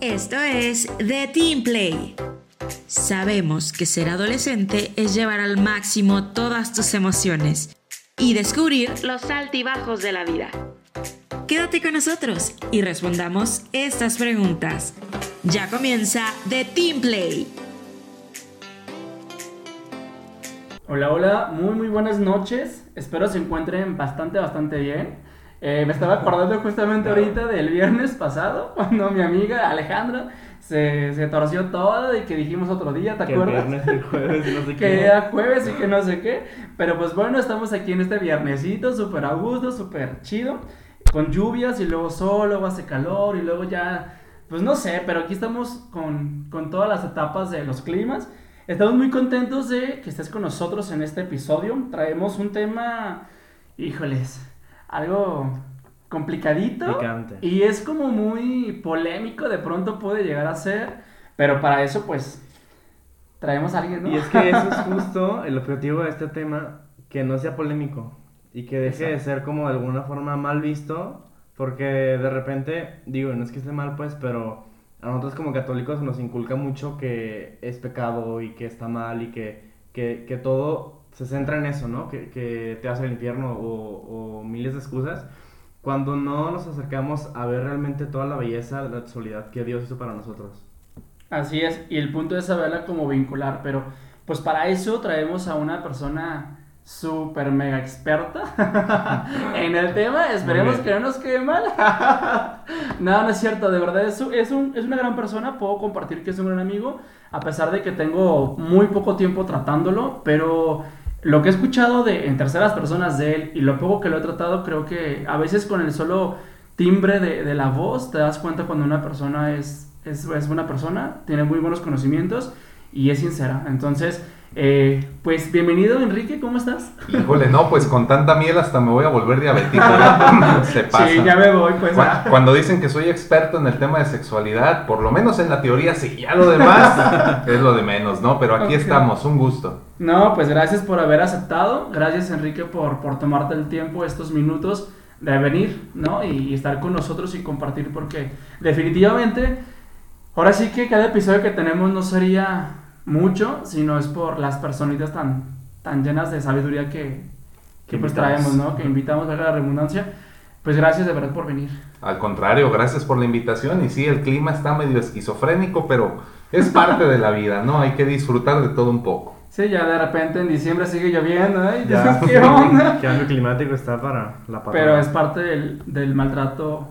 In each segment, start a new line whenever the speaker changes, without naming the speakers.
Esto es The Team Play. Sabemos que ser adolescente es llevar al máximo todas tus emociones y descubrir los altibajos de la vida. Quédate con nosotros y respondamos estas preguntas. Ya comienza The Team Play.
Hola, hola, muy muy buenas noches. Espero se encuentren bastante, bastante bien. Eh, me estaba acordando justamente ahorita del viernes pasado, cuando mi amiga Alejandra se, se torció todo y que dijimos otro día, ¿te
Que
acuerdas?
viernes y jueves y no sé
que
qué.
era jueves y que no sé qué. Pero pues bueno, estamos aquí en este viernesito, súper a gusto, súper chido. Con lluvias y luego sol, luego hace calor y luego ya, pues no sé, pero aquí estamos con, con todas las etapas de los climas. Estamos muy contentos de que estés con nosotros en este episodio. Traemos un tema, híjoles, algo complicadito.
Picante.
Y es como muy polémico, de pronto puede llegar a ser. Pero para eso, pues, traemos a alguien, ¿no?
Y es que eso es justo el objetivo de este tema, que no sea polémico y que deje de ser como de alguna forma mal visto, porque de repente, digo, no es que esté mal pues, pero a nosotros como católicos nos inculca mucho que es pecado y que está mal y que, que, que todo se centra en eso, ¿no? Que, que te hace el infierno o, o miles de excusas. Cuando no nos acercamos a ver realmente toda la belleza, la soledad que Dios hizo para nosotros.
Así es, y el punto es saberla como vincular, pero pues para eso traemos a una persona súper mega experta en el tema, esperemos que no nos quede mal. no, no es cierto, de verdad es, un- es, un- es una gran persona, puedo compartir que es un gran amigo, a pesar de que tengo muy poco tiempo tratándolo, pero lo que he escuchado de, en terceras personas de él y lo poco que lo he tratado, creo que a veces con el solo timbre de, la voz te das cuenta cuando una persona es, es buena persona, tiene muy buenos conocimientos y es sincera. Entonces, eh, pues bienvenido Enrique, ¿cómo estás?
Híjole, no, pues con tanta miel hasta me voy a volver diabético. Se pasa.
Sí, ya me voy, pues. Ah.
Cuando dicen que soy experto en el tema de sexualidad, por lo menos en la teoría sí, ya lo demás es lo de menos, ¿no? Pero aquí estamos, un gusto.
No, pues gracias por haber aceptado, gracias Enrique por, por tomarte el tiempo, estos minutos de venir, ¿no? Y, y estar con nosotros y compartir, porque definitivamente, ahora sí que cada episodio que tenemos no sería mucho, sino es por las personitas tan, tan llenas de sabiduría que, que pues traemos, ¿no? Que invitamos, valga la redundancia. Pues gracias de verdad por venir.
Al contrario, gracias por la invitación. Y sí, el clima está medio esquizofrénico, pero es parte de la vida, ¿no? Hay que disfrutar de todo un poco.
Sí, ya de repente en diciembre sigue lloviendo, ¿eh?
Ya.
¿Qué onda?
Cambio climático está para la patada.
Pero es parte del, del maltrato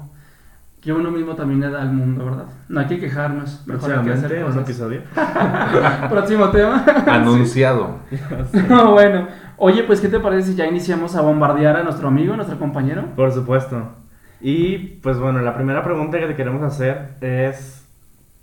que uno mismo también le da al mundo, ¿verdad? No hay que quejarnos, mejor hay que hacer
Próximamente, un
cosas.
episodio.
Próximo tema.
Anunciado.
No, bueno, oye, pues, ¿qué te parece si ya iniciamos a bombardear a nuestro amigo, a nuestro compañero?
Por supuesto. Y pues bueno, la primera pregunta que te queremos hacer es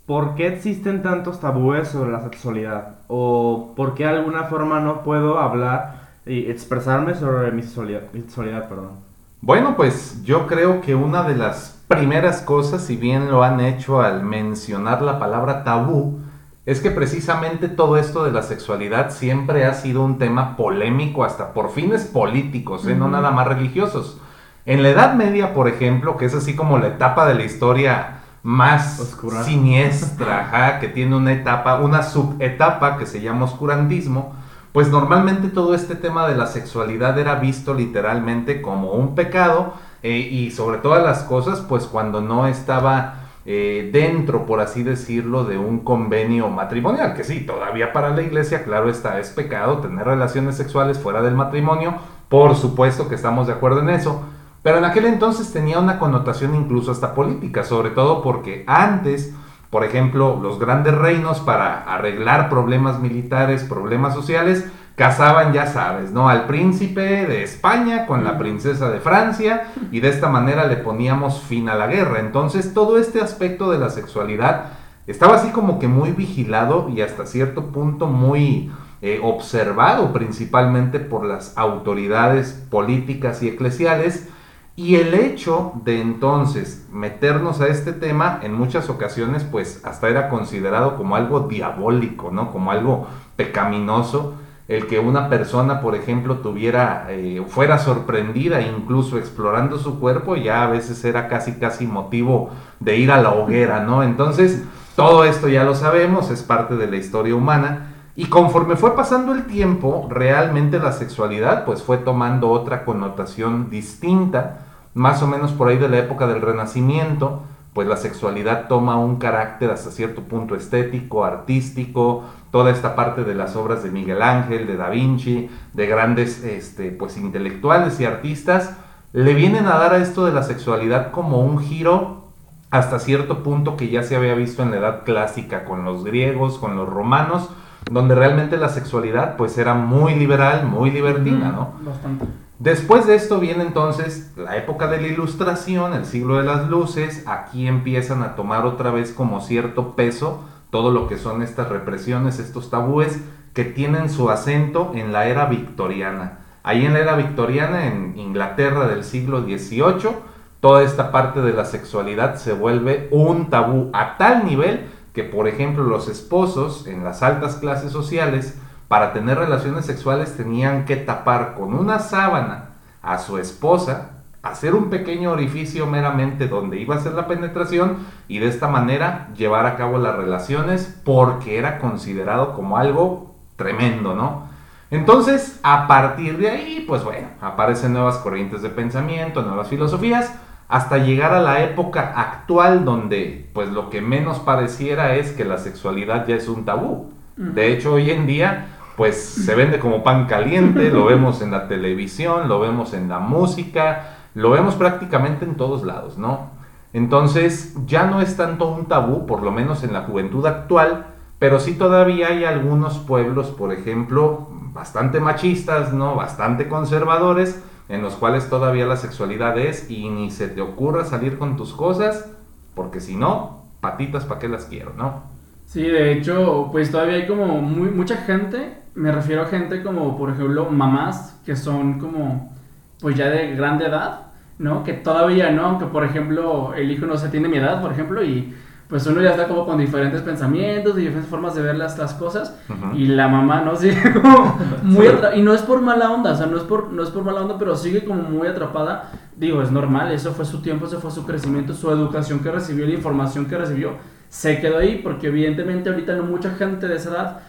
¿por qué existen tantos tabúes sobre la sexualidad? ¿O por qué de alguna forma no puedo hablar y expresarme sobre mi sexualidad? Mi sexualidad perdón.
Bueno, pues yo creo que una de las primeras cosas, si bien lo han hecho al mencionar la palabra tabú, es que precisamente todo esto de la sexualidad siempre ha sido un tema polémico hasta por fines políticos, ¿eh? no nada más religiosos. En la Edad Media, por ejemplo, que es así como la etapa de la historia más
Oscura.
siniestra, ajá, que tiene una etapa, una subetapa que se llama oscurantismo, pues normalmente todo este tema de la sexualidad era visto literalmente como un pecado eh, y sobre todas las cosas, pues cuando no estaba eh, dentro, por así decirlo, de un convenio matrimonial, que sí, todavía para la iglesia, claro está, es pecado tener relaciones sexuales fuera del matrimonio, por supuesto que estamos de acuerdo en eso, pero en aquel entonces tenía una connotación incluso hasta política, sobre todo porque antes, por ejemplo, los grandes reinos para arreglar problemas militares, problemas sociales, casaban, ya sabes, ¿no? Al príncipe de España con la princesa de Francia y de esta manera le poníamos fin a la guerra. Entonces todo este aspecto de la sexualidad estaba así como que muy vigilado y hasta cierto punto muy eh, observado principalmente por las autoridades políticas y eclesiales. Y el hecho de entonces meternos a este tema en muchas ocasiones pues hasta era considerado como algo diabólico, ¿no? Como algo pecaminoso. el que una persona, por ejemplo, tuviera, eh, fuera sorprendida incluso explorando su cuerpo, ya a veces era casi casi motivo de ir a la hoguera, ¿no? Entonces, todo esto ya lo sabemos, es parte de la historia humana. Y conforme fue pasando el tiempo, realmente la sexualidad pues fue tomando otra connotación distinta, más o menos por ahí de la época del Renacimiento, pues la sexualidad toma un carácter hasta cierto punto estético, artístico, toda esta parte de las obras de Miguel Ángel, de Da Vinci, de grandes este, pues intelectuales y artistas, le vienen a dar a esto de la sexualidad como un giro hasta cierto punto que ya se había visto en la edad clásica con los griegos, con los romanos, donde realmente la sexualidad pues era muy liberal, muy libertina, ¿no?
Bastante.
Después de esto viene entonces la época de la ilustración, el siglo de las luces, aquí empiezan a tomar otra vez como cierto peso todo lo que son estas represiones, estos tabúes que tienen su acento en la era victoriana. Ahí en la era victoriana, en Inglaterra del siglo XVIII, toda esta parte de la sexualidad se vuelve un tabú a tal nivel que, por ejemplo, los esposos en las altas clases sociales, para tener relaciones sexuales tenían que tapar con una sábana a su esposa, hacer un pequeño orificio meramente donde iba a ser la penetración y de esta manera llevar a cabo las relaciones porque era considerado como algo tremendo, ¿no? Entonces, a partir de ahí, pues bueno, aparecen nuevas corrientes de pensamiento, nuevas filosofías, hasta llegar a la época actual donde pues lo que menos pareciera es que la sexualidad ya es un tabú. De hecho, hoy en día pues se vende como pan caliente, lo vemos en la televisión, lo vemos en la música, lo vemos prácticamente en todos lados, ¿no? Entonces ya no es tanto un tabú, por lo menos en la juventud actual, pero sí todavía hay algunos pueblos, por ejemplo, bastante machistas, ¿no? Bastante conservadores, en los cuales todavía la sexualidad es y ni se te ocurra salir con tus cosas, porque si no, patitas para qué las quiero, ¿no?
Sí, de hecho, pues todavía hay como muy, mucha gente, me refiero a gente como, por ejemplo, mamás que son como, pues ya de grande edad, ¿no? Que todavía no, aunque por ejemplo el hijo no se tiene mi edad, por ejemplo, y pues uno ya está como con diferentes pensamientos, diferentes formas de ver las, las cosas, y la mamá, ¿no? Sigue como muy atra- y no es por mala onda, o sea, no es por, no es por mala onda, pero sigue como muy atrapada. Digo, es normal, eso fue su tiempo, eso fue su crecimiento, su educación que recibió, la información que recibió, se quedó ahí, porque evidentemente ahorita no mucha gente de esa edad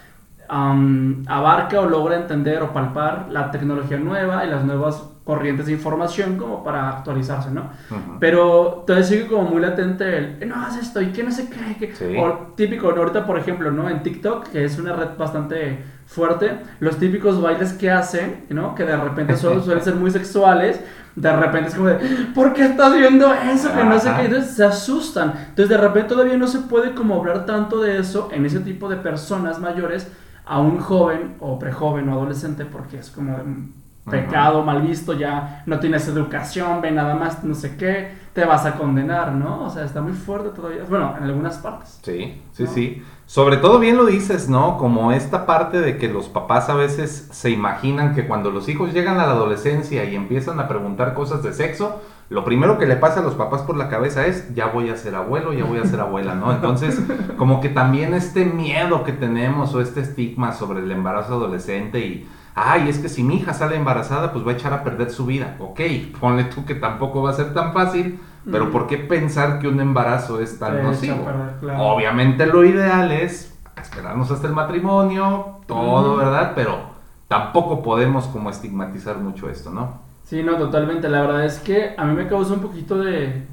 am, abarca o logra entender o palpar la tecnología nueva y las nuevas corrientes de información como para actualizarse, ¿no?
Ujú.
Pero todavía sigue como muy latente el, "Eh, no haz esto y que no sé qué. Que...
Sí.
O típico, ahorita por ejemplo, ¿no? En TikTok, que es una red bastante fuerte, los típicos bailes que hacen, ¿no? Que de repente solo suelen ser muy sexuales, de repente es como de, ¿por qué estás viendo eso? Que no sé qué, entonces se asustan. Entonces de repente todavía no se puede como hablar tanto de eso en ese tipo de personas mayores a un joven o prejoven o adolescente porque es como un pecado mal visto, ya no tienes educación, ve nada más, no sé qué, te vas a condenar, ¿no? O sea, está muy fuerte todavía. Bueno, en algunas partes.
Sí, sí,
¿no?
sí. Sobre todo bien lo dices, ¿no? Como esta parte de que los papás a veces se imaginan que cuando los hijos llegan a la adolescencia y empiezan a preguntar cosas de sexo, lo primero que le pasa a los papás por la cabeza es, ya voy a ser abuelo, ya voy a ser abuela, ¿no? Entonces, como que también este miedo que tenemos o este estigma sobre el embarazo adolescente y, ay, es que si mi hija sale embarazada, pues va a echar a perder su vida. Ok, ponle tú que tampoco va a ser tan fácil, pero
Mm.
¿por qué pensar que un embarazo es tan
Te
nocivo?
perder, claro.
Obviamente lo ideal es esperarnos hasta el matrimonio, todo. ¿verdad? Pero tampoco podemos como estigmatizar mucho esto, ¿no?
Sí, no, totalmente. La verdad es que a mí me causa un poquito de,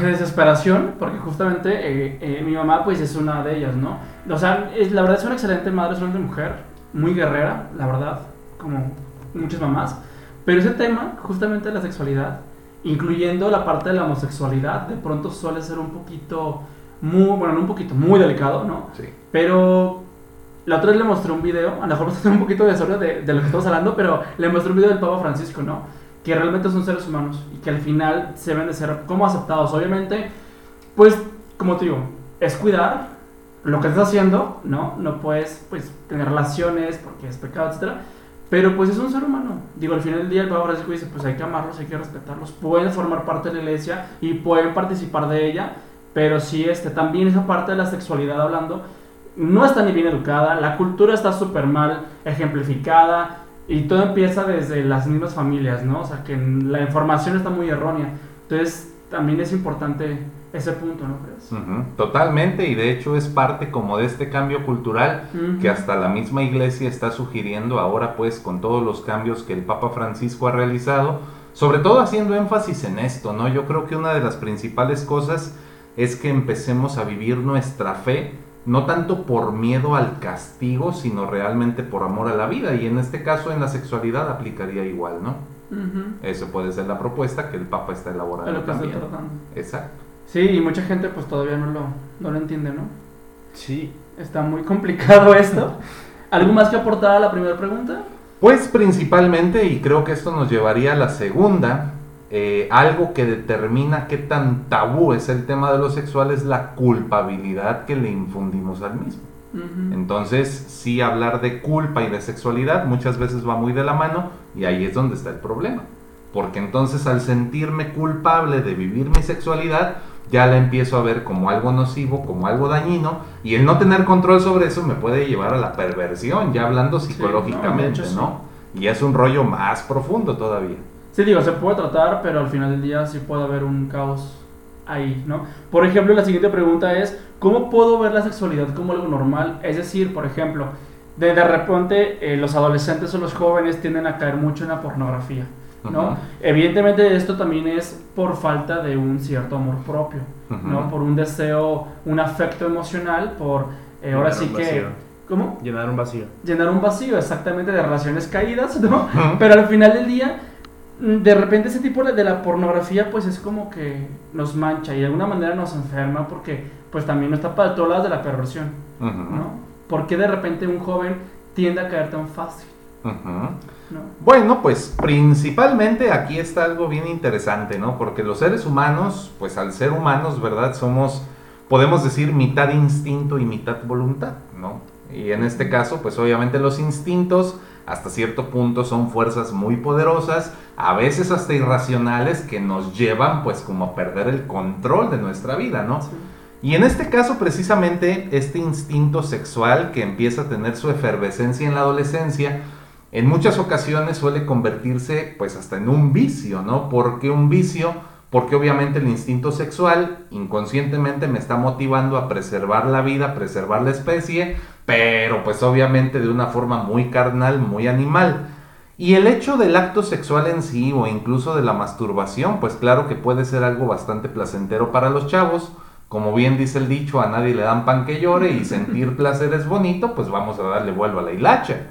desesperación, porque justamente eh, eh, mi mamá pues es una de ellas, ¿no? O sea, es- la verdad es una excelente madre, es una excelente mujer, muy guerrera, la verdad, como muchas mamás. Pero ese tema, justamente de la sexualidad, incluyendo la parte de la homosexualidad, de pronto suele ser un poquito, muy, bueno, no un poquito, muy delicado, ¿no?
Sí.
Pero la otra vez le mostré un video, a lo mejor hacer un poquito de desorden de, de lo que estamos hablando, pero le mostré un video del Papa Francisco, ¿no? Que realmente son seres humanos y que al final se deben de ser como aceptados. Obviamente, pues, como te digo, es cuidar lo que estás haciendo, ¿no? No puedes, pues, tener relaciones porque es pecado, etcétera. Pero pues es un ser humano. Digo, al final del día el Papa Francisco dice, pues hay que amarlos, hay que respetarlos. Pueden formar parte de la iglesia y pueden participar de ella. Pero sí, este, también esa parte de la sexualidad hablando, no está ni bien educada, la cultura está súper mal ejemplificada y todo empieza desde las mismas familias, ¿no? O sea, que la información está muy errónea. Entonces, también es importante ese punto, ¿no crees?
Totalmente, y de hecho es parte como de este cambio cultural que hasta la misma iglesia está sugiriendo ahora pues con todos los cambios que el Papa Francisco ha realizado, sobre todo haciendo énfasis en esto, ¿no? Yo creo que una de las principales cosas es que empecemos a vivir nuestra fe no tanto por miedo al castigo, sino realmente por amor a la vida, y en este caso en la sexualidad aplicaría igual, ¿no?
Ujú.
Eso puede ser la propuesta que el Papa está
Es
elaborando también. Exacto.
Sí, y mucha gente pues todavía no lo, no lo entiende, ¿no?
Sí.
Está muy complicado esto. ¿Algo más que aportar a la primera pregunta?
Pues principalmente, y creo que esto nos llevaría a la segunda, eh, algo que determina qué tan tabú es el tema de lo sexual es la culpabilidad que le infundimos al mismo. Entonces, sí hablar de culpa y de sexualidad muchas veces va muy de la mano y ahí es donde está el problema. Porque entonces al sentirme culpable de vivir mi sexualidad, ya la empiezo a ver como algo nocivo, como algo dañino, y el no tener control sobre eso me puede llevar a la perversión, ya hablando
Sí,
psicológicamente,
no.
Y es un rollo más profundo todavía.
Sí, digo, se puede tratar, pero al final del día sí puede haber un caos ahí, ¿no? Por ejemplo, la siguiente pregunta es, ¿cómo puedo ver la sexualidad como algo normal? Es decir, por ejemplo, de, de repente eh, los adolescentes o los jóvenes tienden a caer mucho en la pornografía, ¿no? Evidentemente esto también es por falta de un cierto amor propio, ¿no? Por un deseo, un afecto emocional, por... eh, ahora sí que...
vacío.
¿Cómo?
Llenar un vacío.
llenar un vacío exactamente de relaciones caídas, ¿no? Pero al final del día, mm, de repente ese tipo de la pornografía pues es como que nos mancha y de alguna manera nos enferma porque pues también no está para todos lados de la perversión. ¿no? ¿Por qué de repente un joven tiende a caer tan fácil. ¿No?
Bueno, pues principalmente aquí está algo bien interesante, ¿no? Porque los seres humanos, pues al ser humanos, ¿verdad? Somos, podemos decir, mitad instinto y mitad voluntad, ¿no? Y en este caso, pues obviamente los instintos hasta cierto punto son fuerzas muy poderosas, a veces hasta irracionales, que nos llevan pues como a perder el control de nuestra vida, ¿no?
Sí.
Y en este caso, precisamente, este instinto sexual que empieza a tener su efervescencia en la adolescencia, en muchas ocasiones suele convertirse pues hasta en un vicio, ¿no? ¿Por qué un vicio? Porque obviamente el instinto sexual inconscientemente me está motivando a preservar la vida, preservar la especie, pero pues obviamente de una forma muy carnal, muy animal. Y el hecho del acto sexual en sí o incluso de la masturbación, pues claro que puede ser algo bastante placentero para los chavos. Como bien dice el dicho, a nadie le dan pan que llore y sentir placer es bonito, pues vamos a darle vuelo a la hilacha.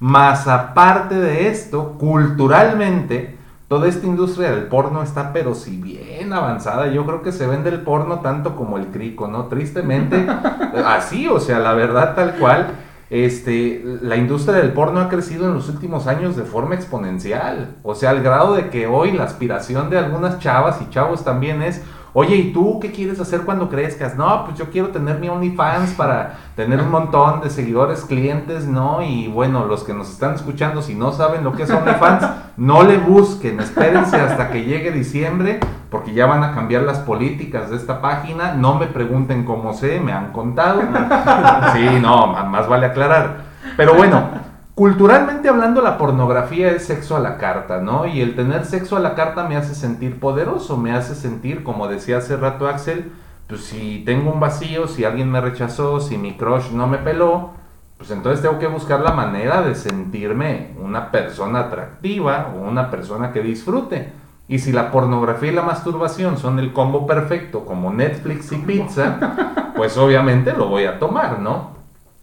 Más aparte de esto, culturalmente, toda esta industria del porno está pero si bien avanzada. Yo creo que se vende el porno tanto como el crico, ¿no? Tristemente, así, o sea, la verdad tal cual. Este, la industria del porno ha crecido en los últimos años de forma exponencial. O sea, al grado de que hoy la aspiración de algunas chavas y chavos también es, oye, ¿y tú qué quieres hacer cuando crezcas? No, pues yo quiero tener mi OnlyFans para tener un montón de seguidores, clientes, ¿no? Y bueno, los que nos están escuchando, si no saben lo que es OnlyFans, no le busquen, espérense hasta que llegue diciembre, porque ya van a cambiar las políticas de esta página. No me pregunten cómo sé, me han contado. Sí, no, más vale aclarar. Pero bueno, culturalmente hablando, la pornografía es sexo a la carta, ¿no? Y el tener sexo a la carta me hace sentir poderoso, me hace sentir, como decía hace rato Axel, pues si tengo un vacío, si alguien me rechazó, si mi crush no me peló, pues entonces tengo que buscar la manera de sentirme una persona atractiva o una persona que disfrute. Y si la pornografía y la masturbación son el combo perfecto, como Netflix y pizza, pues obviamente lo voy a tomar, ¿no?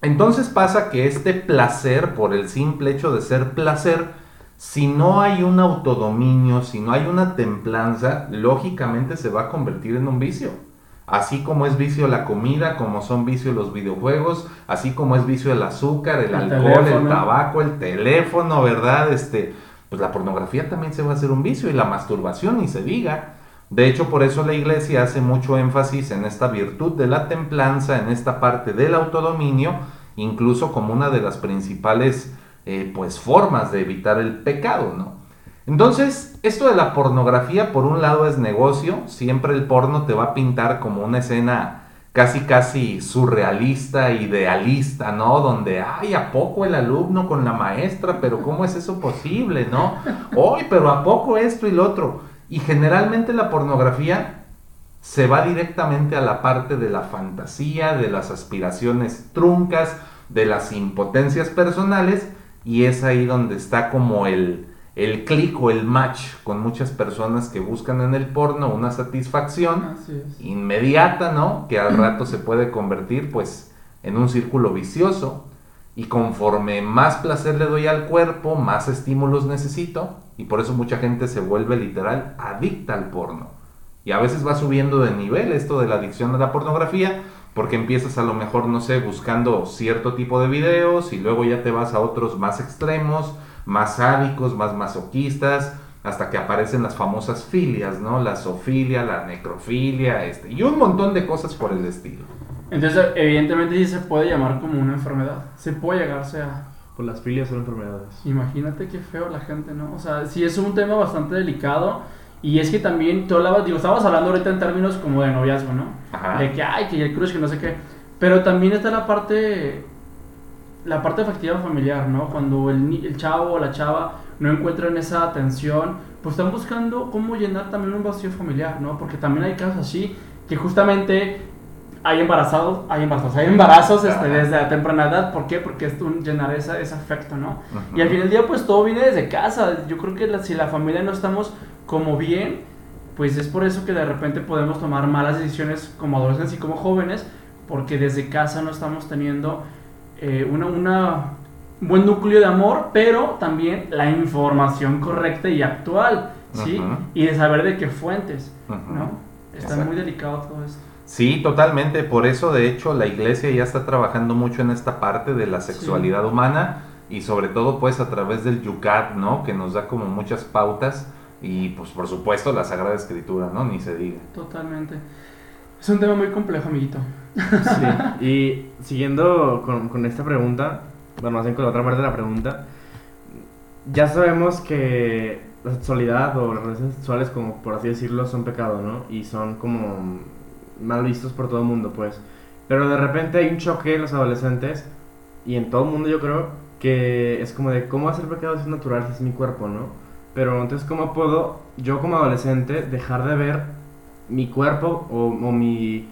Entonces pasa que este placer, por el simple hecho de ser placer, si no hay un autodominio, si no hay una templanza, lógicamente se va a convertir en un vicio. Así como es vicio la comida, como son vicio los videojuegos, así como es vicio el azúcar, el,
El
alcohol, el tabaco, el teléfono, ¿verdad? Este, pues la pornografía también se va a hacer un vicio y la masturbación ni se diga. De hecho, por eso la iglesia hace mucho énfasis en esta virtud de la templanza, en esta parte del autodominio, incluso como una de las principales eh, pues, formas de evitar el pecado, ¿no? Entonces, esto de la pornografía, por un lado, es negocio. Siempre el porno te va a pintar como una escena casi casi surrealista, idealista, ¿no? Donde, ay, ¿a poco el alumno con la maestra? Pero ¿cómo es eso posible, no? Hoy, pero ¿a poco esto y lo otro? Y generalmente la pornografía se va directamente a la parte de la fantasía, de las aspiraciones truncas, de las impotencias personales, y es ahí donde está como el, el clic o el match con muchas personas que buscan en el porno una satisfacción inmediata, ¿no? Que al rato se puede convertir pues en un círculo vicioso y conforme más placer le doy al cuerpo, más estímulos necesito y por eso mucha gente se vuelve literal adicta al porno. Y a veces va subiendo de nivel esto de la adicción a la pornografía porque empiezas a lo mejor, no sé, buscando cierto tipo de videos y luego ya te vas a otros más extremos más sádicos, más masoquistas, hasta que aparecen las famosas filias, ¿no? La zoofilia, la necrofilia, este, y un montón de cosas por el estilo.
Entonces, evidentemente sí se puede llamar como una enfermedad. Se puede llegarse a...
Pues las filias son enfermedades.
Imagínate qué feo la gente, ¿no? O sea, sí es un tema bastante delicado. Y es que también tú hablabas, digo, estábamos hablando ahorita en términos como de noviazgo, ¿no? Ajá. De que, ay, que el crush, que no sé qué. Pero también está la parte la parte afectiva familiar, ¿no? Cuando el, el chavo o la chava no encuentran esa atención, pues están buscando cómo llenar también un vacío familiar, ¿no? Porque también hay casos así que justamente hay embarazados, hay embarazos, hay embarazos este, desde la temprana edad. ¿Por qué? Porque es un llenar esa, ese afecto, ¿no? Y al final del día, pues todo viene desde casa. Yo creo que si la familia no estamos como bien, pues es por eso que de repente podemos tomar malas decisiones como adolescentes y como jóvenes, porque desde casa no estamos teniendo eh, una, una, un buen núcleo de amor, pero también la información correcta y actual, ¿sí? Y de saber de qué fuentes, ¿no? Está muy delicado todo esto.
Sí, totalmente. Por eso, de hecho, la iglesia ya está trabajando mucho en esta parte de la sexualidad humana y sobre todo, pues, a través del Yucat, ¿no? Que nos da como muchas pautas y, pues, por supuesto, la Sagrada Escritura, ¿no? Ni se diga.
Totalmente. Es un tema muy complejo, amiguito.
Sí, y siguiendo con, con esta pregunta, bueno, más bien con la otra parte de la pregunta, ya sabemos que la sexualidad o las relaciones sexuales, como por así decirlo, son pecado, ¿no? Y son como mal vistos por todo el mundo, pues. Pero de repente hay un choque en los adolescentes y en todo el mundo yo creo que es como de cómo hacer pecado si es natural, si es mi cuerpo, ¿no? Pero entonces, ¿cómo puedo yo como adolescente dejar de ver mi cuerpo o, o mi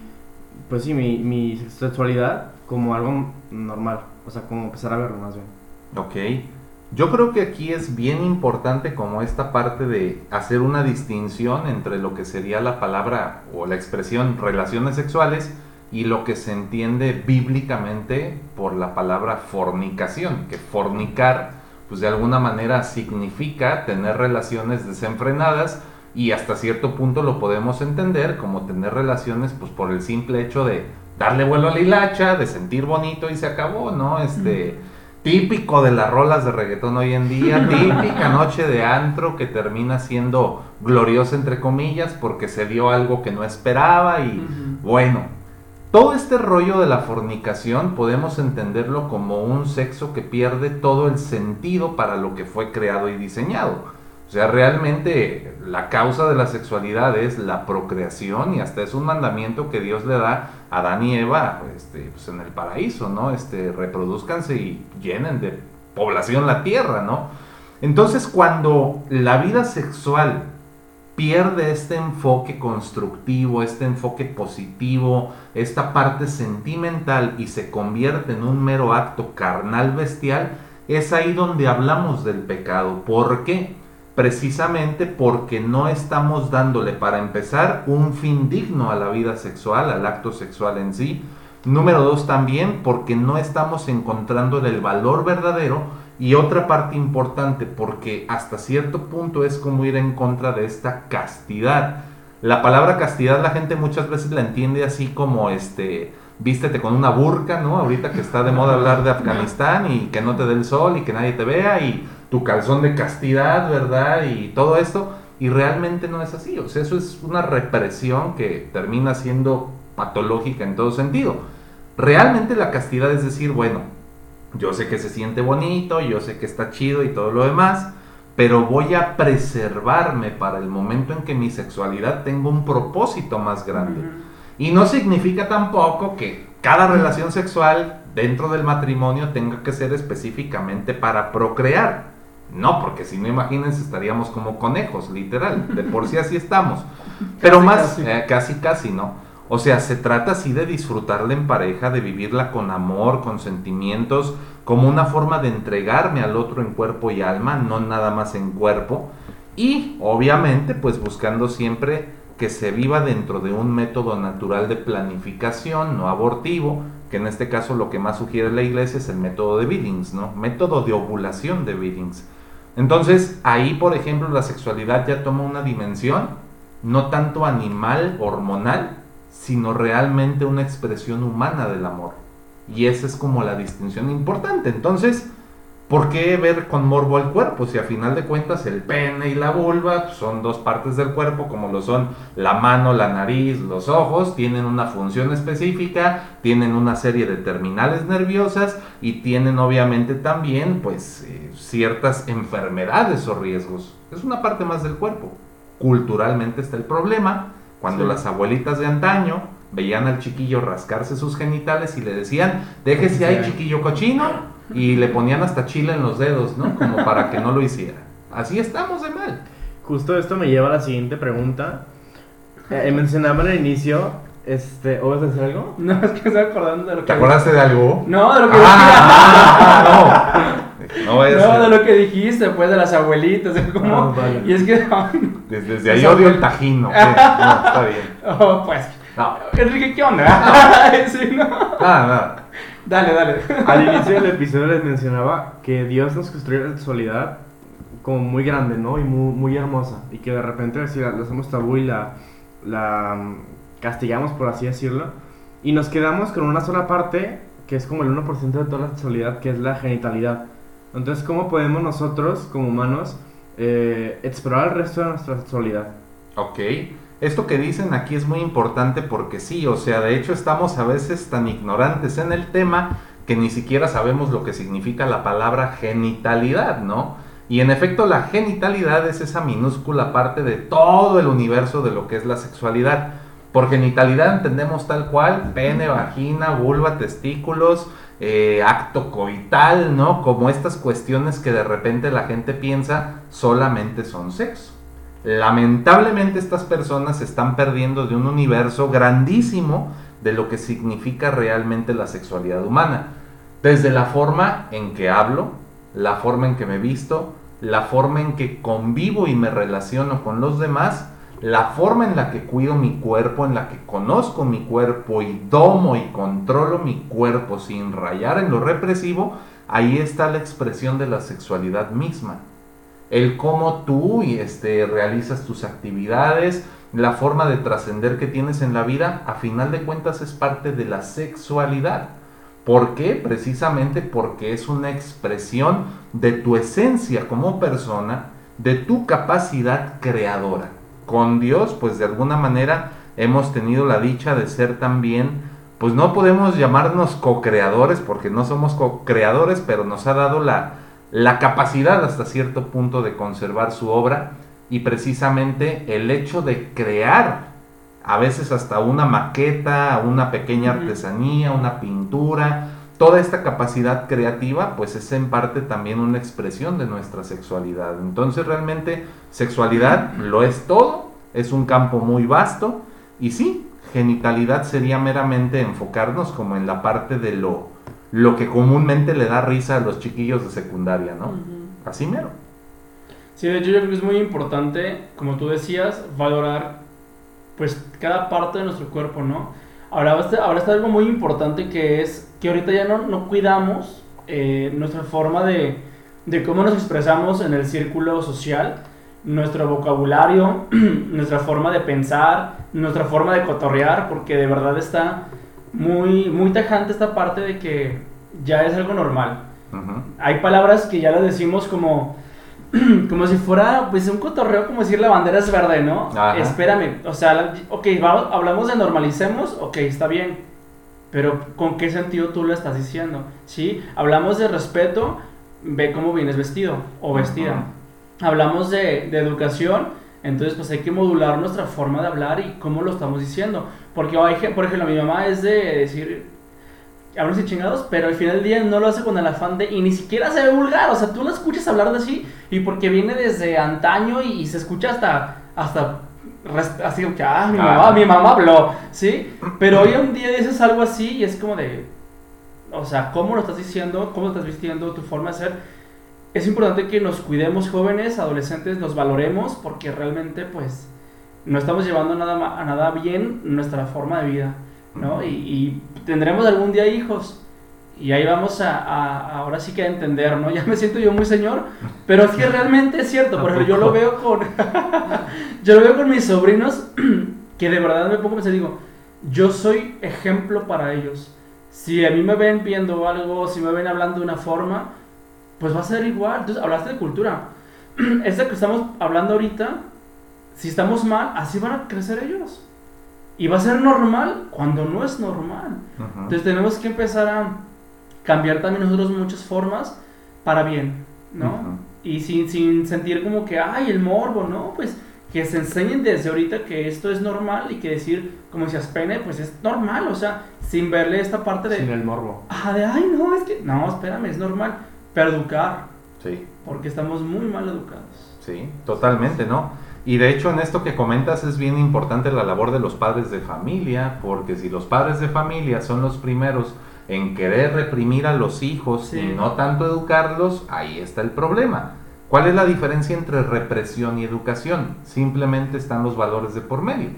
pues sí, mi, mi sexualidad como algo normal. O sea, como empezar a verlo más bien.
Ok. Yo creo que aquí es bien importante como esta parte de hacer una distinción entre lo que sería la palabra o la expresión relaciones sexuales y lo que se entiende bíblicamente por la palabra fornicación, que fornicar pues de alguna manera significa tener relaciones desenfrenadas y hasta cierto punto lo podemos entender como tener relaciones pues por el simple hecho de darle vuelo a la hilacha, de sentir bonito y se acabó, ¿no? Este típico de las rolas de reggaetón hoy en día, típica noche de antro que termina siendo gloriosa entre comillas porque se dio algo que no esperaba y bueno, todo este rollo de la fornicación podemos entenderlo como un sexo que pierde todo el sentido para lo que fue creado y diseñado. O sea, realmente la causa de la sexualidad es la procreación y hasta es un mandamiento que Dios le da a Adán y Eva este, pues en el paraíso, ¿no? Este, reproduzcanse y llenen de población la tierra, ¿no? Entonces cuando la vida sexual pierde este enfoque constructivo, este enfoque positivo, esta parte sentimental y se convierte en un mero acto carnal bestial, es ahí donde hablamos del pecado. ¿Por qué? Precisamente porque no estamos dándole, para empezar, un fin digno a la vida sexual, al acto sexual en sí. Número dos, también porque no estamos encontrando el valor verdadero. Y otra parte importante, porque hasta cierto punto es como ir en contra de esta castidad. La palabra castidad la gente muchas veces la entiende así como este, vístete con una burka, ¿no? Ahorita que está de moda hablar de Afganistán y que no te dé el sol y que nadie te vea y tu calzón de castidad, ¿verdad? Y todo esto. Y realmente no es así. O sea, eso es una represión que termina siendo patológica en todo sentido. Realmente la castidad es decir, bueno, yo sé que se siente bonito, yo sé que está chido y todo lo demás, pero voy a preservarme para el momento en que mi sexualidad tenga un propósito más grande. Y no significa tampoco que cada relación sexual dentro del matrimonio tenga que ser específicamente para procrear. No, porque si no, imagínense, estaríamos como conejos, literal. De por sí así estamos. Pero
Casi,
más,
casi.
eh, casi, casi, ¿no? O sea, se trata así de disfrutarla en pareja, de vivirla con amor, con sentimientos, como una forma de entregarme al otro en cuerpo y alma, no nada más en cuerpo. Y obviamente, pues buscando siempre que se viva dentro de un método natural de planificación, no abortivo, que en este caso lo que más sugiere la iglesia es el método de Billings, ¿no? Método de ovulación de Billings. Entonces, ahí, por ejemplo, la sexualidad ya toma una dimensión no tanto animal, hormonal, sino realmente una expresión humana del amor. Y esa es como la distinción importante. Entonces, ¿por qué ver con morbo al cuerpo? Si a final de cuentas el pene y la vulva son dos partes del cuerpo, como lo son la mano, la nariz, los ojos, tienen una función específica, tienen una serie de terminales nerviosas y tienen obviamente también pues eh, ciertas enfermedades o riesgos. Es una parte más del cuerpo. Culturalmente está el problema. Cuando
Sí.
las abuelitas de antaño veían al chiquillo rascarse sus genitales y le decían, déjese ahí chiquillo cochino, y le ponían hasta chile en los dedos, ¿no? Como para que no lo hiciera. Así estamos de mal.
Justo esto me lleva a la siguiente pregunta. Eh, mencionaban al inicio, este, ¿o vas a decir algo?
No, es que me estoy acordando de lo que.
¿Te acordaste de algo?
No, de lo que
Ah, no. No vaya a
No, de lo que dijiste, pues, de las abuelitas, como...
Ah, vale.
Y es que...
Desde, desde ahí odio el tajino. No, está bien.
Oh, pues...
No.
Enrique, ¿qué onda? sí, no.
Nada, nada.
Dale, dale.
Al inicio del episodio les mencionaba que Dios nos construyó la sexualidad como muy grande, ¿no? Y muy, muy hermosa. Y que de repente si la, la hacemos tabú y la, la mm, castigamos, por así decirlo. Y nos quedamos con una sola parte, que es como el 1% de toda la sexualidad, que es la genitalidad. Entonces, ¿cómo podemos nosotros, como humanos, eh, explorar el resto de nuestra sexualidad?
Ok. Esto que dicen aquí es muy importante porque sí, o sea, de hecho estamos a veces tan ignorantes en el tema que ni siquiera sabemos lo que significa la palabra genitalidad, ¿no? Y en efecto la genitalidad es esa minúscula parte de todo el universo de lo que es la sexualidad. Por genitalidad entendemos tal cual pene, vagina, vulva, testículos, eh, acto coital, ¿no? Como estas cuestiones que de repente la gente piensa solamente son sexo. Lamentablemente estas personas se están perdiendo de un universo grandísimo de lo que significa realmente la sexualidad humana. Desde la forma en que hablo, la forma en que me visto, la forma en que convivo y me relaciono con los demás, la forma en la que cuido mi cuerpo, en la que conozco mi cuerpo y domo y controlo mi cuerpo sin rayar en lo represivo, ahí está la expresión de la sexualidad misma el cómo tú este, realizas tus actividades, la forma de trascender que tienes en la vida, a final de cuentas es parte de la sexualidad. ¿Por qué? Precisamente porque es una expresión de tu esencia como persona, de tu capacidad creadora. Con Dios, pues de alguna manera hemos tenido la dicha de ser también, pues no podemos llamarnos co-creadores porque no somos co-creadores, pero nos ha dado la, la capacidad hasta cierto punto de conservar su obra y precisamente el hecho de crear a veces hasta una maqueta, una pequeña artesanía, una pintura, toda esta capacidad creativa pues es en parte también una expresión de nuestra sexualidad. Entonces realmente sexualidad lo es todo, es un campo muy vasto y sí, genitalidad sería meramente enfocarnos como en la parte de lo lo que comúnmente le da risa a los chiquillos de secundaria, ¿no? Así mero.
Sí, de hecho yo creo que es muy importante, como tú decías, valorar pues cada parte de nuestro cuerpo, ¿no? Ahora está, ahora está algo muy importante que es que ahorita ya no, no cuidamos eh, nuestra forma de, de cómo nos expresamos en el círculo social, nuestro vocabulario, nuestra forma de pensar, nuestra forma de cotorrear, porque de verdad está muy, muy tajante esta parte de que ya es algo normal
Ujú.
hay palabras que ya las decimos como como si fuera pues un cotorreo como decir la bandera es verde, ¿no?
Ajá.
Espérame, o sea, ok, vamos- hablamos de normalicemos, ok, está bien, pero ¿con qué sentido tú lo estás diciendo? ¿Sí? Hablamos de respeto, ve cómo vienes vestido o vestida. Hablamos de, de educación, Entonces, pues hay que modular nuestra forma de hablar y cómo lo estamos diciendo. Porque, hay, por ejemplo, mi mamá es de decir, hablo sin chingados, pero al final del día no lo hace con el afán de, y ni siquiera se ve vulgar, o sea, tú la escuchas hablar de así, y porque viene desde antaño y, y se escucha hasta, hasta, así como que, ah, mi
Ah.
mamá, mi mamá habló, ¿sí? Pero hoy en día dices algo así y es como de, o sea, cómo lo estás diciendo, cómo lo estás vistiendo, tu forma de ser. Es importante que nos cuidemos jóvenes, adolescentes, nos valoremos porque realmente pues no estamos llevando nada, a nada bien nuestra forma de vida, ¿no? Y, y tendremos algún día hijos y ahí vamos a, a- ahora sí que a entender, ¿no? Ya me siento yo muy señor, pero es que realmente es cierto, por
¿A
ejemplo, yo lo veo con, yo lo veo con mis sobrinos que de verdad me pongo a pensar digo, yo soy ejemplo para ellos. Si a mí me ven viendo algo, si me ven hablando de una forma, pues va a ser igual. Entonces, hablaste de cultura. Esta que estamos hablando ahorita, si estamos mal, así van a crecer ellos. Y va a ser normal cuando no es normal. Entonces tenemos que empezar a cambiar también nosotros muchas formas para bien, ¿no? Y sin, sin sentir como que, ay, el morbo, ¿no? Pues que se enseñen desde ahorita que esto es normal y que decir, como decías, pene, pues es normal, o sea, sin verle esta parte de,
Sin el morbo.
ah, de, ay, no, es que, no, espérame, es normal, pero educar,
Sí.
porque estamos muy mal educados.
Sí, totalmente, ¿no? Y de hecho en esto que comentas es bien importante la labor de los padres de familia, porque si los padres de familia son los primeros en querer reprimir a los hijos
Sí.
y no tanto educarlos, ahí está el problema. ¿Cuál es la diferencia entre represión y educación? Simplemente están los valores de por medio.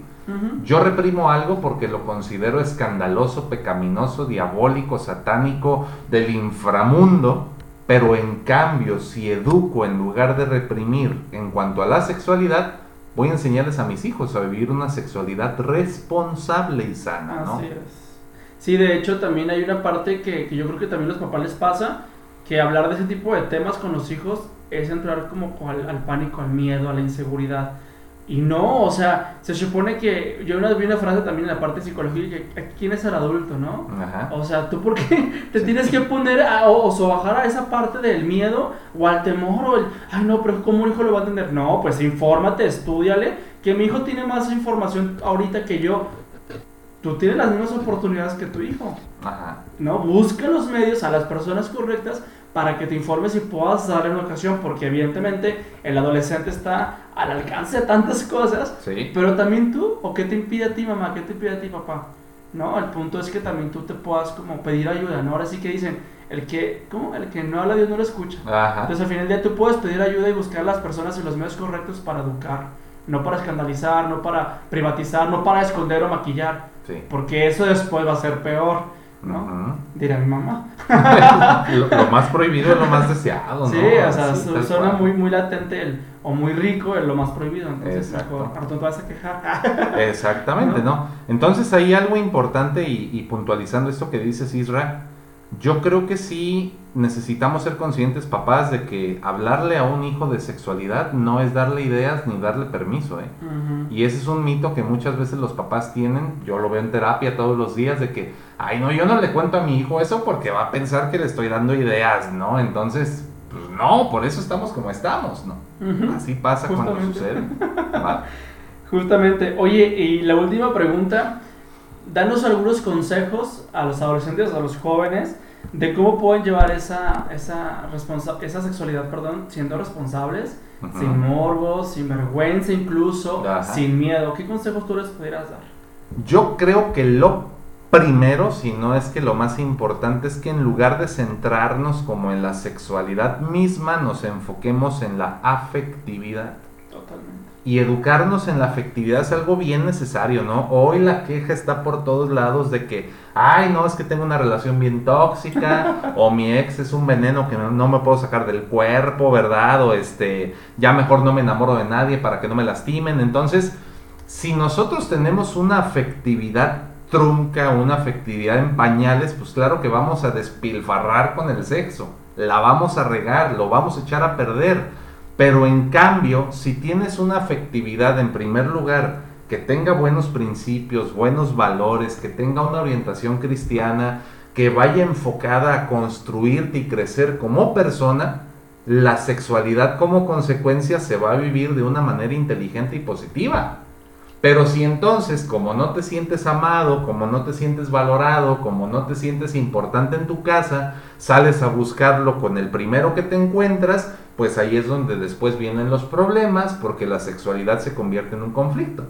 Yo reprimo algo porque lo considero escandaloso, pecaminoso, diabólico, satánico, del inframundo, pero en cambio, si educo en lugar de reprimir en cuanto a la sexualidad, voy a enseñarles a mis hijos a vivir una sexualidad responsable y sana, ¿no?
Así es. Sí, de hecho también hay una parte que, que yo creo que también a los papás les pasa, que hablar de ese tipo de temas con los hijos es entrar como al, al pánico, al miedo, a la inseguridad. Y no, o sea, se supone que yo una vez vi una frase también en la parte de psicología que quién es el adulto, ¿no?
Ajá.
O sea, ¿tú por qué te tienes que poner a, o, o sobajar a esa parte del miedo o al temor o el, ay no, pero ¿cómo un hijo lo va a entender? No, pues infórmate, estudiale, que mi hijo tiene más información ahorita que yo. Tú tienes las mismas oportunidades que tu hijo,
Ajá.
¿no? Busca los medios a las personas correctas para que te informes y puedas darle una ocasión, porque evidentemente el adolescente está al alcance de tantas cosas
Sí.
pero también tú, ¿o qué te impide a ti, mamá? ¿Qué te impide a ti, papá? No, el punto es que también tú te puedas como pedir ayuda, ¿no? Ahora sí que dicen, el que, ¿cómo? El que no habla Dios no lo escucha.
Ajá.
Entonces al final del día tú puedes pedir ayuda y buscar las personas y los medios correctos para educar, no para escandalizar, no para privatizar, no para esconder o maquillar,
Sí.
porque eso después va a ser peor, ¿no? Dirá mi mamá.
lo, lo más prohibido es lo más deseado, ¿no?
Sí, o sea, su- suena muy, muy latente el, o muy rico el lo más prohibido, entonces
Exacto.
mejor, te vas a quejar.
Exactamente, ¿no? Entonces hay algo importante y, y puntualizando esto que dices, Isra, yo creo que sí necesitamos ser conscientes, papás, de que hablarle a un hijo de sexualidad no es darle ideas ni darle permiso, ¿eh? Y ese es un mito que muchas veces los papás tienen, yo lo veo en terapia todos los días, de que, ay, no, yo no le cuento a mi hijo eso porque va a pensar que le estoy dando ideas, ¿no? Entonces, pues no, por eso estamos como estamos, ¿no? Así pasa cuando sucede. ¿va?
Justamente. Oye, y la última pregunta, danos algunos consejos a los adolescentes, a los jóvenes, de cómo pueden llevar esa, esa, responsa- esa sexualidad, perdón, siendo responsables, sin morbos, sin vergüenza incluso, sin miedo. ¿Qué consejos tú les pudieras dar?
Yo creo que lo primero, si no es que lo más importante, es que en lugar de centrarnos como en la sexualidad misma, nos enfoquemos en la afectividad.
Totalmente.
Y educarnos en la afectividad es algo bien necesario, ¿no? Hoy la queja está por todos lados de que, ay, no, es que tengo una relación bien tóxica, o mi ex es un veneno que no, me puedo sacar del cuerpo, ¿verdad? O este, ya mejor no me enamoro de nadie para que no me lastimen. Entonces, si nosotros tenemos una afectividad trunca, una afectividad en pañales, pues claro que vamos a despilfarrar con el sexo, la vamos a regar, lo vamos a echar a perder. Pero en cambio, si tienes una afectividad en primer lugar que tenga buenos principios, buenos valores, que tenga una orientación cristiana, que vaya enfocada a construirte y crecer como persona, la sexualidad como consecuencia se va a vivir de una manera inteligente y positiva. Pero si entonces, como no te sientes amado, como no te sientes valorado, como no te sientes importante en tu casa, sales a buscarlo con el primero que te encuentras, pues ahí es donde después vienen los problemas porque la sexualidad se convierte en un conflicto.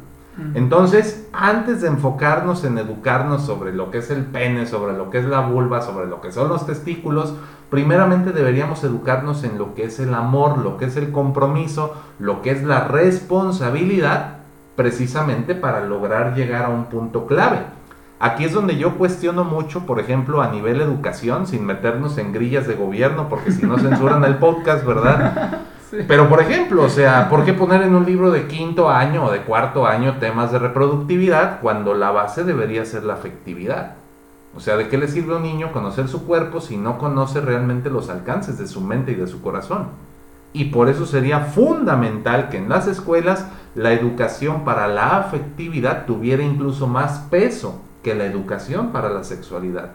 Entonces, antes de enfocarnos en educarnos sobre lo que es el pene, sobre lo que es la vulva, sobre lo que son los testículos, primeramente deberíamos educarnos en lo que es el amor, lo que es el compromiso, lo que es la responsabilidad, precisamente para lograr llegar a un punto clave. Aquí es donde yo cuestiono mucho, por ejemplo, a nivel educación, sin meternos en grillas de gobierno, porque si no censuran el podcast, ¿verdad? Pero, por ejemplo, o sea, ¿por qué poner en un libro de quinto año o de cuarto año temas de reproductividad cuando la base debería ser la afectividad? O sea, ¿de qué le sirve a un niño conocer su cuerpo si no conoce realmente los alcances de su mente y de su corazón? Y por eso sería fundamental que en las escuelas la educación para la afectividad tuviera incluso más peso que la educación para la sexualidad.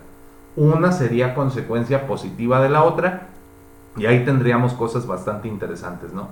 Una sería consecuencia positiva de la otra y ahí tendríamos cosas bastante interesantes, ¿no?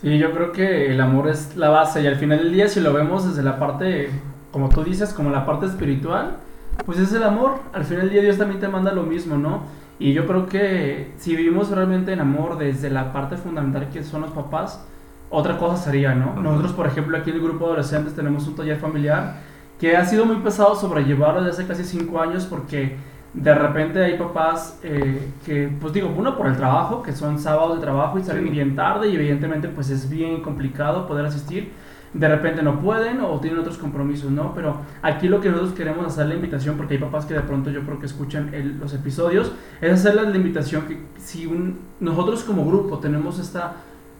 Sí, yo creo que el amor es la base y al final del día si lo vemos desde la parte, como tú dices, como la parte espiritual, pues es el amor. Al final del día Dios también te manda lo mismo, ¿no? Y yo creo que si vivimos realmente en amor desde la parte fundamental que son los papás, otra cosa sería, ¿no? Nosotros, por ejemplo, aquí en el grupo de adolescentes tenemos un taller familiar que ha sido muy pesado sobrellevarlo desde hace casi cinco años porque de repente hay papás eh, que, pues digo, uno por el trabajo, que son sábados de trabajo y salen bien tarde y evidentemente pues es bien complicado poder asistir. De repente no pueden o tienen otros compromisos, ¿no? Pero aquí lo que nosotros queremos hacer la invitación, porque hay papás que de pronto yo creo que escuchan los episodios, es hacerles la invitación que si un, nosotros como grupo tenemos esta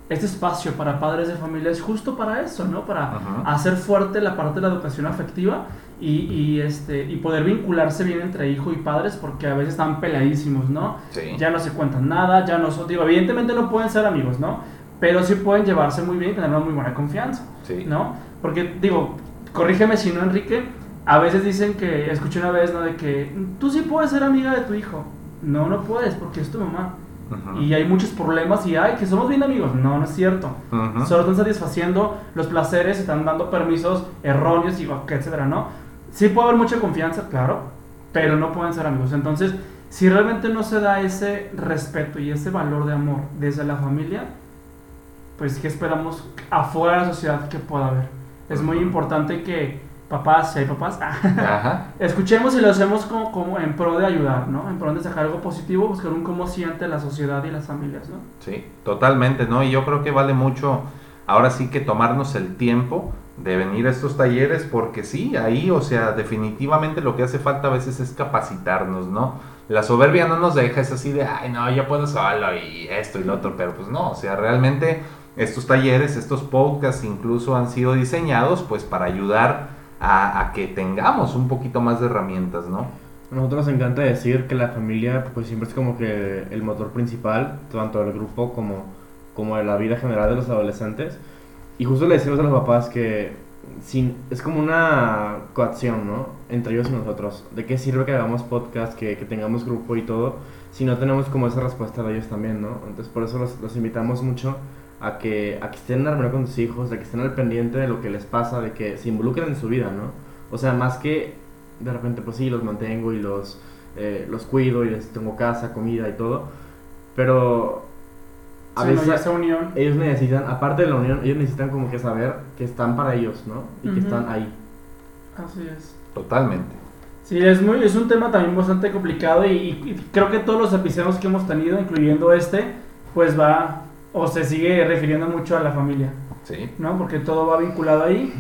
este espacio para padres de familia es justo para eso, ¿no? Para hacer fuerte la parte de la educación afectiva y, y, este, y poder vincularse bien entre hijo y padres porque a veces están peladísimos, ¿no? Ya no se cuentan nada, ya no son, digo, evidentemente no pueden ser amigos, ¿no? Pero sí pueden llevarse muy bien y tener una muy buena confianza, ¿no? Porque, digo, corrígeme si no, Enrique, a veces dicen que, escuché una vez, ¿no? De que tú sí puedes ser amiga de tu hijo. No, no puedes porque es tu mamá. Y hay muchos problemas y hay que somos bien amigos. No, no es cierto. Solo están satisfaciendo los placeres, están dando permisos erróneos y etcétera, ¿no? Sí puede haber mucha confianza, claro, pero no pueden ser amigos. Entonces, si realmente no se da ese respeto y ese valor de amor desde la familia, pues ¿qué esperamos afuera de la sociedad que pueda haber? Es muy importante que papás, si hay papás, escuchemos y lo hacemos como, como, en pro de ayudar, ¿no? En pro de sacar algo positivo, buscar un cómo siente la sociedad y las familias, ¿no?
Sí, totalmente, ¿no? Y yo creo que vale mucho, ahora sí que tomarnos el tiempo de venir a estos talleres, porque sí, ahí, o sea, definitivamente lo que hace falta a veces es capacitarnos, ¿no? La soberbia no nos deja, es así de, ay, no, yo puedo solo y esto y lo otro, pero pues no, o sea, realmente estos talleres, estos podcasts incluso han sido diseñados pues para ayudar a, que tengamos un poquito más de herramientas, ¿no?
A nosotros nos encanta decir que la familia pues siempre es como que el motor principal, tanto del grupo como, como de la vida general de los adolescentes. Y justo le decimos a los papás que sin, es como una coacción, ¿no? Entre ellos y nosotros. ¿De qué sirve que hagamos podcast, que, que tengamos grupo y todo, si no tenemos como esa respuesta de ellos también, ¿no? Entonces por eso los, los invitamos mucho a que, a que estén en armonía con sus hijos, de que estén al pendiente de lo que les pasa, de que se involucren en su vida, ¿no? O sea, más que de repente, pues sí, los mantengo y los, eh, los cuido y les tengo casa, comida y todo, pero
a veces esa unión.
ellos necesitan, aparte de la unión, ellos necesitan como que saber que están para ellos, ¿no? Y que están ahí.
Así es.
Totalmente.
Sí, es, muy, es un tema también bastante complicado y, y creo que todos los episodios que hemos tenido, incluyendo este, pues va o se sigue refiriendo mucho a la familia.
Sí.
¿No? Porque todo va vinculado ahí.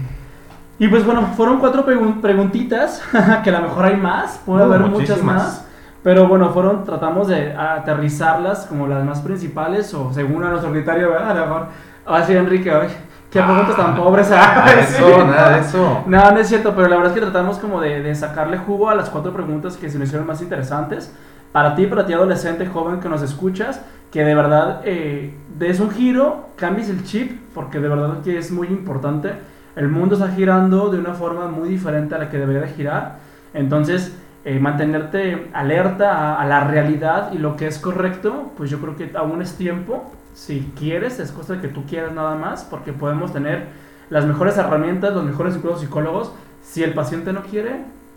Y pues bueno, fueron cuatro preguntitas, que a lo mejor hay más, puede haber muchas más. Pero bueno, fueron, tratamos de aterrizarlas como las más principales, o según a nuestro criterio, ¿verdad? A lo mejor, así Enrique, hoy. Qué preguntas tan pobres.
Nada eso, nada eso.
No, no es cierto, pero la verdad es que tratamos como de, de sacarle jugo a las cuatro preguntas que se nos hicieron más interesantes. Para ti, para ti adolescente, joven que nos escuchas, que de verdad eh, des un giro, cambies el chip, porque de verdad que es muy importante. El mundo está girando de una forma muy diferente a la que debería de girar. Entonces, eh, mantenerte alerta a, a la realidad y lo que es correcto, pues yo creo que aún es tiempo. Si quieres, es cosa de que tú quieras nada más, porque podemos tener las mejores herramientas, los mejores psicólogos, psicólogos. Si el paciente no quiere,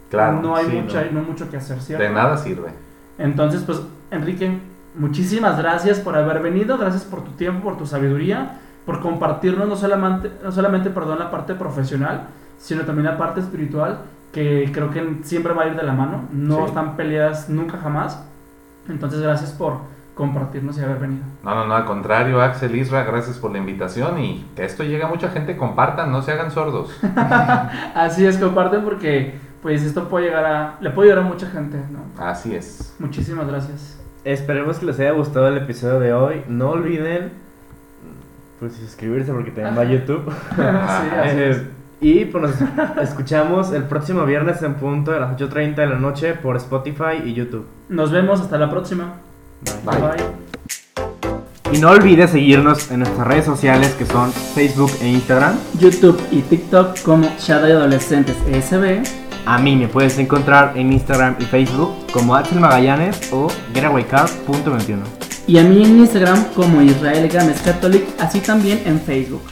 Claro.
no hay
sí,
mucha,
no.
no. mucho que hacer, ¿cierto?
De nada sirve.
Entonces, pues, Enrique, muchísimas gracias por haber venido, gracias por tu tiempo, por tu sabiduría, por compartirnos no solamente, no solamente perdón, la parte profesional, sino también la parte espiritual, que creo que siempre va a ir de la mano, no
Sí.
están peleadas nunca jamás. Entonces, gracias por compartirnos y haber venido.
No, no, no, al contrario, Axel Isra, gracias por la invitación y que esto llegue a mucha gente, compartan, no se hagan sordos.
Así es, comparten porque pues esto puede llegar a, le puede llegar a mucha gente, ¿no?
Así es.
Muchísimas gracias.
Esperemos que les haya gustado el episodio de hoy. No olviden pues suscribirse porque también va a YouTube.
sí, así es.
Eh, y pues nos escuchamos el próximo viernes en punto de las 8.30 de la noche por Spotify y YouTube.
Nos vemos hasta la próxima.
Bye.
Bye.
Y no olvides seguirnos en nuestras redes sociales que son Facebook e Instagram.
YouTube y TikTok como Shadow Adolescentes ESB.
A mí me puedes encontrar en Instagram y Facebook como Axel Magallanes o getawaycar.21.
Y a mí en Instagram como Israel Gámez así también en Facebook.